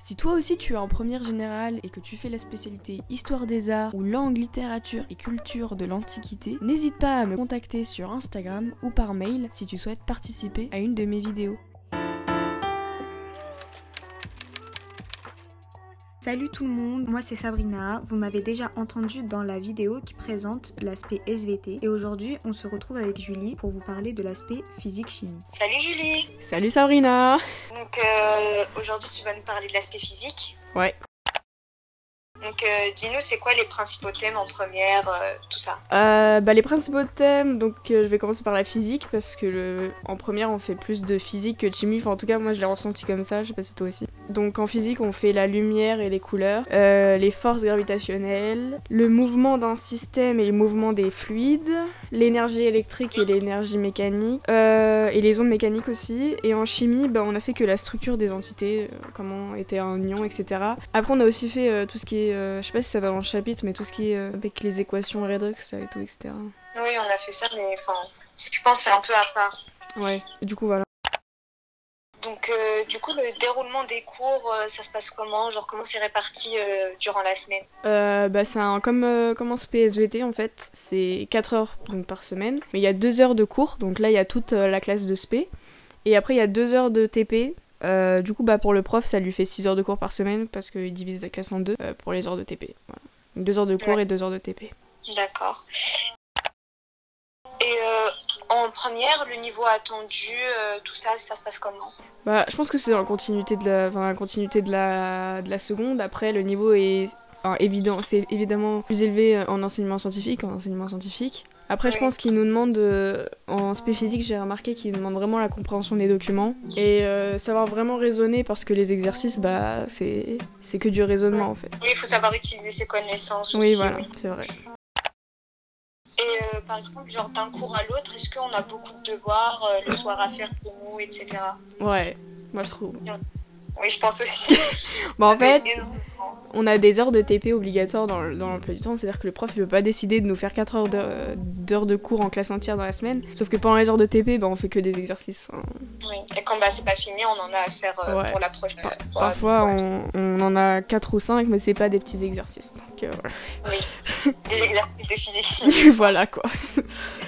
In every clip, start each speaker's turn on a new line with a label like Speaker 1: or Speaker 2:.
Speaker 1: Si toi aussi tu es en première générale et que tu fais la spécialité Histoire des Arts ou langue, littérature et culture de l'Antiquité, n'hésite pas à me contacter sur Instagram ou par mail si tu souhaites participer à une de mes vidéos.
Speaker 2: Salut tout le monde, moi c'est Sabrina. Vous m'avez déjà entendu dans la vidéo qui présente l'aspect SVT et aujourd'hui on se retrouve avec Julie pour vous parler de l'aspect physique-chimie.
Speaker 3: Salut Julie
Speaker 1: Salut Sabrina
Speaker 3: Donc euh, aujourd'hui tu vas nous parler de l'aspect physique.
Speaker 1: Ouais.
Speaker 3: Donc euh, dis-nous c'est quoi les principaux thèmes en première, euh, tout ça?
Speaker 1: Euh, bah, les principaux thèmes, donc euh, je vais commencer par la physique parce que le... en première on fait plus de physique que de chimie, enfin en tout cas moi je l'ai ressenti comme ça, je sais pas si toi aussi. Donc en physique on fait la lumière et les couleurs, euh, les forces gravitationnelles, le mouvement d'un système et le mouvement des fluides, l'énergie électrique et l'énergie mécanique, euh, et les ondes mécaniques aussi. Et en chimie bah, on a fait que la structure des entités, euh, comment était un ion, etc. Après on a aussi fait tout ce qui est, je sais pas si ça va dans le chapitre, mais tout ce qui est avec les équations redox et tout, etc.
Speaker 3: Oui on a fait ça mais enfin si tu penses c'est un peu à part.
Speaker 1: Ouais, du coup voilà.
Speaker 3: Donc euh, du coup le déroulement des cours euh, ça se passe comment? Genre comment c'est réparti euh, durant la semaine?
Speaker 1: Euh, bah, c'est un, comme, comme en SPSVT en fait, c'est 4 heures donc, par semaine, mais il y a 2 heures de cours, donc là il y a toute la classe de SP, et après il y a 2 heures de TP. Du coup, bah, pour le prof, ça lui fait 6 heures de cours par semaine parce qu'il divise la classe en deux pour les heures de TP. Voilà. 2 heures de cours
Speaker 3: Ouais.
Speaker 1: et 2 heures de TP.
Speaker 3: D'accord. Et euh, en première le niveau attendu, euh, tout ça ça se passe comment?
Speaker 1: Bah, je pense que c'est dans la continuité de la, enfin, la continuité de la, de la seconde. Après, le niveau est enfin, évident, c'est évidemment plus élevé en enseignement scientifique, en enseignement scientifique. Après, je pense qu'il nous demande, euh, en spé physique, j'ai remarqué qu'il nous demande vraiment la compréhension des documents et euh, savoir vraiment raisonner parce que les exercices, bah, c'est que du raisonnement en fait.
Speaker 3: Oui il faut savoir utiliser ses connaissances.
Speaker 1: Oui,
Speaker 3: aussi,
Speaker 1: voilà, c'est vrai.
Speaker 3: Euh, par exemple, genre d'un cours à l'autre, est-ce qu'on a beaucoup de devoirs euh, le soir à faire pour nous, etc.
Speaker 1: Ouais, moi je trouve.
Speaker 3: Oui, je pense aussi.
Speaker 1: Bah, en fait, on a des heures de TP obligatoires dans, le- dans l'emploi du temps, c'est-à-dire que le prof il peut pas décider de nous faire 4 heures de- d'heures de cours en classe entière dans la semaine, sauf que pendant les heures de TP, bah, on fait que des exercices.
Speaker 3: Oui. Et quand bah, c'est pas fini, on en a à faire euh,
Speaker 1: Ouais.
Speaker 3: pour la prochaine fois.
Speaker 1: parfois on, on en a 4 ou 5, mais c'est pas des petits exercices. Donc euh,
Speaker 3: Des exercices de physique.
Speaker 1: voilà quoi.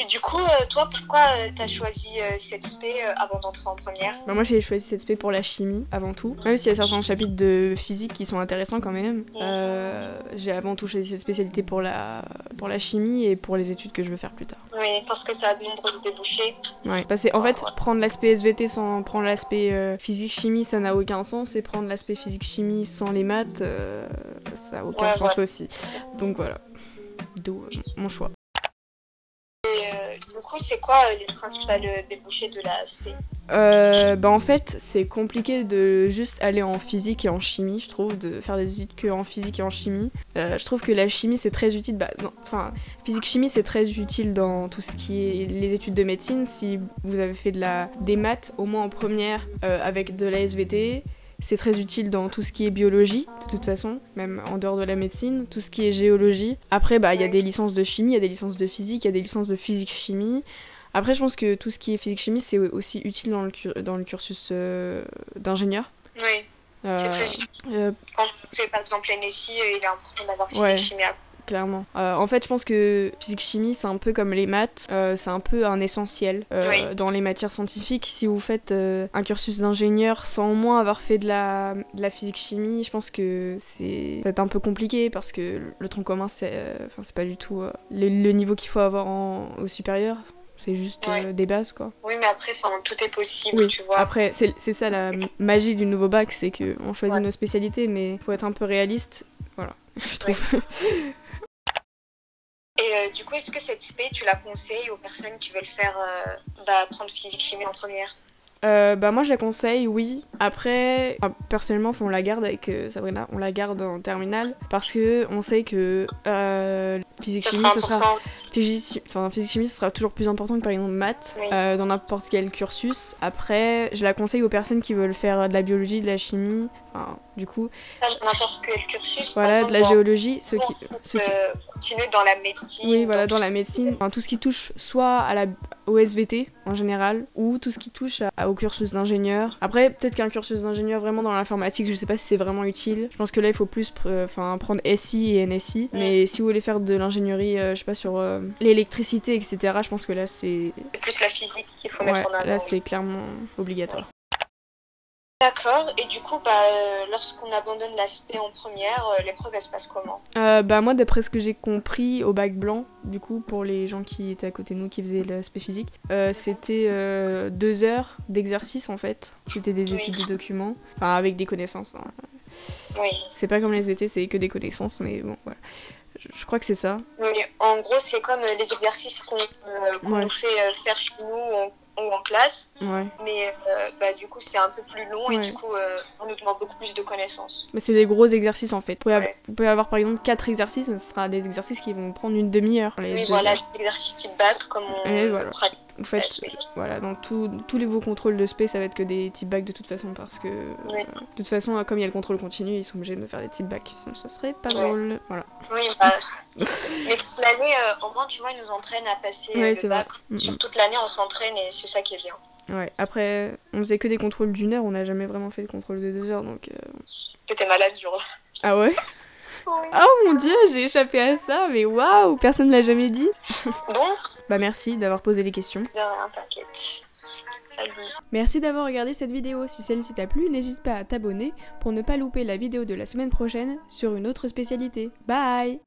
Speaker 3: Et du coup, euh, toi, pourquoi euh, t'as choisi euh, cette euh, avant d'entrer en première?
Speaker 1: Bah, moi j'ai choisi cette spé pour la chimie avant tout, même s'il y a certains chapitres de physique qui sont intéressants quand même. Euh, j'ai avant tout choisi cette spécialité pour la, pour la chimie et pour les études que je veux faire plus tard.
Speaker 3: Oui, parce que ça a de nombreux débouchés.
Speaker 1: Ouais, parce que en fait, prendre l'aspect SVT sans prendre l'aspect euh, physique-chimie, ça n'a aucun sens, et prendre l'aspect physique-chimie sans les maths, euh, ça n'a aucun
Speaker 3: Ouais,
Speaker 1: sens aussi. Donc voilà, d'où mon choix.
Speaker 3: C'est quoi euh, les principales euh, débouchés de la spé
Speaker 1: Euh, bah en fait, c'est compliqué de juste aller en physique et en chimie, je trouve, de faire des études que en physique et en chimie. Je trouve que la chimie c'est très utile, bah, enfin, physique-chimie c'est très utile dans tout ce qui est les études de médecine. Si vous avez fait de la, des maths, au moins en première, avec de la SVT, c'est très utile dans tout ce qui est biologie, de toute façon, même en dehors de la médecine, tout ce qui est géologie. Après, bah, il y a des licences de chimie, il y a des licences de physique, il y a des licences de physique-chimie. Après, je pense que tout ce qui est physique-chimie, c'est aussi utile dans le, dans le cursus euh, d'ingénieur.
Speaker 3: Oui,
Speaker 1: Euh,
Speaker 3: c'est très utile.
Speaker 1: euh,
Speaker 3: Quand on fait par exemple NSI, euh, il est important d'avoir physique
Speaker 1: Ouais. Clairement. Euh, en fait, je pense que physique-chimie, c'est un peu comme les maths, euh, c'est un peu un essentiel euh,
Speaker 3: Oui.
Speaker 1: dans les matières scientifiques. Si vous faites un cursus d'ingénieur sans au moins avoir fait de la, de la physique-chimie, je pense que c'est peut-être un peu compliqué parce que le tronc commun, c'est enfin, c'est pas du tout le, le niveau qu'il faut avoir en- au supérieur. C'est juste
Speaker 3: Ouais.
Speaker 1: euh, des bases, quoi.
Speaker 3: Oui, mais après, tout est possible,
Speaker 1: Oui,
Speaker 3: tu vois.
Speaker 1: Après, c'est ça la magie du nouveau bac, c'est qu'on choisit
Speaker 3: Ouais.
Speaker 1: nos spécialités, mais faut être un peu réaliste. Voilà, je trouve.
Speaker 3: Et du coup, est-ce que cette spé, tu la conseilles aux personnes qui veulent faire bah, prendre physique-chimie en première?
Speaker 1: Euh, bah moi je la conseille, oui. Après, personnellement, on la garde avec euh, Sabrina, on la garde en terminale parce que on sait que euh, physique chimie, ça sera physique, enfin, physique chimie, sera toujours plus important que par exemple maths euh, dans n'importe quel cursus. Après, je la conseille aux personnes qui veulent faire de la biologie, de la chimie, enfin, du coup.
Speaker 3: N'importe quel cursus.
Speaker 1: Voilà, de la géologie, ceux qui,
Speaker 3: ceux qui... continuer dans la médecine.
Speaker 1: Oui, voilà, dans la médecine, enfin, tout ce qui touche soit à la au SVT en général ou tout ce qui touche au cursus d'ingénieur. Après, peut-être qu'un cursus d'ingénieur vraiment dans l'informatique, je sais pas si c'est vraiment utile. Je pense que là, il faut plus enfin prendre SI et NSI. Mais si vous voulez faire de l'ingénierie, euh, je sais pas, sur euh, l'électricité, etc., je pense que là, c'est.
Speaker 3: C'est plus la physique qu'il faut mettre en avant.
Speaker 1: Là, c'est clairement obligatoire.
Speaker 3: D'accord, et du coup, bah, euh, lorsqu'on abandonne l'aspect en première, euh, l'épreuve elle se passe comment?
Speaker 1: Euh, Bah, moi, d'après ce que j'ai compris au bac blanc, du coup, pour les gens qui étaient à côté de nous qui faisaient l'aspect physique, c'était deux heures d'exercice en fait. C'était des études de documents, enfin, avec des connaissances. Hein.
Speaker 3: Oui.
Speaker 1: C'est pas comme les VT, c'est que des connaissances, mais bon, voilà. Je, crois que c'est ça.
Speaker 3: En gros, c'est comme les exercices qu'on nous fait faire chez nous, ou en classe. Mais euh, bah, du coup, c'est un peu plus long et du coup, euh, on nous demande beaucoup plus de connaissances.
Speaker 1: Mais c'est des gros exercices en fait. Vous pouvez, avoir, par exemple 4 exercices, mais ce sera des exercices qui vont prendre une demi-heure.
Speaker 3: Oui, voilà, exercices type bac comme on,
Speaker 1: voilà. En fait, voilà, dans tous les vos contrôles de spé, ça va être que des types bacs de toute façon, parce que de toute façon, comme il y a le contrôle continu, ils sont obligés de faire des types bacs, sinon ça serait pas drôle. Voilà.
Speaker 3: Oui, bah, mais toute l'année, euh, au moins, tu vois, ils nous entraînent à passer euh, le bac. Sur toute l'année, on s'entraîne et c'est ça qui est bien.
Speaker 1: Ouais, après, on faisait que des contrôles d'une heure, on n'a jamais vraiment fait de contrôle de deux heures, donc. Euh...
Speaker 3: T'étais malade, jour.
Speaker 1: Ah ouais? Oh mon dieu, j'ai échappé à ça, mais waouh, personne ne l'a jamais dit.
Speaker 3: Bon.
Speaker 1: bah merci d'avoir posé les questions.
Speaker 3: De rien, t'inquiète. Salut.
Speaker 1: Merci d'avoir regardé cette vidéo. Si celle-ci t'a plu, n'hésite pas à t'abonner pour ne pas louper la vidéo de la semaine prochaine sur une autre spécialité. Bye